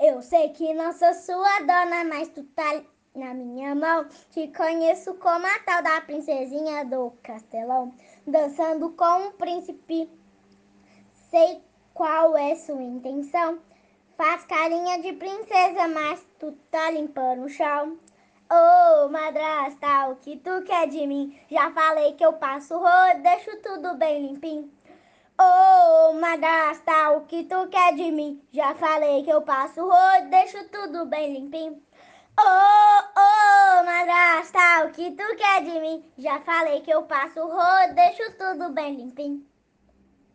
Eu sei que não sou sua dona, mas tu tá na minha mão. Te conheço como a tal da princesinha do castelão, dançando com um príncipe. Sei qual é sua intenção. Faz carinha de princesa, mas tu tá limpando o chão. Ô oh, madrasta, o que tu quer de mim? Já falei que eu passo rodo, deixo tudo bem limpinho. Ô oh, madrasta, o que tu quer de mim? Já falei que eu passo rodo, deixo tudo bem limpinho. Oh, oh, madrasta, o que tu quer de mim? Já falei que eu passo rodo, deixo tudo bem limpinho.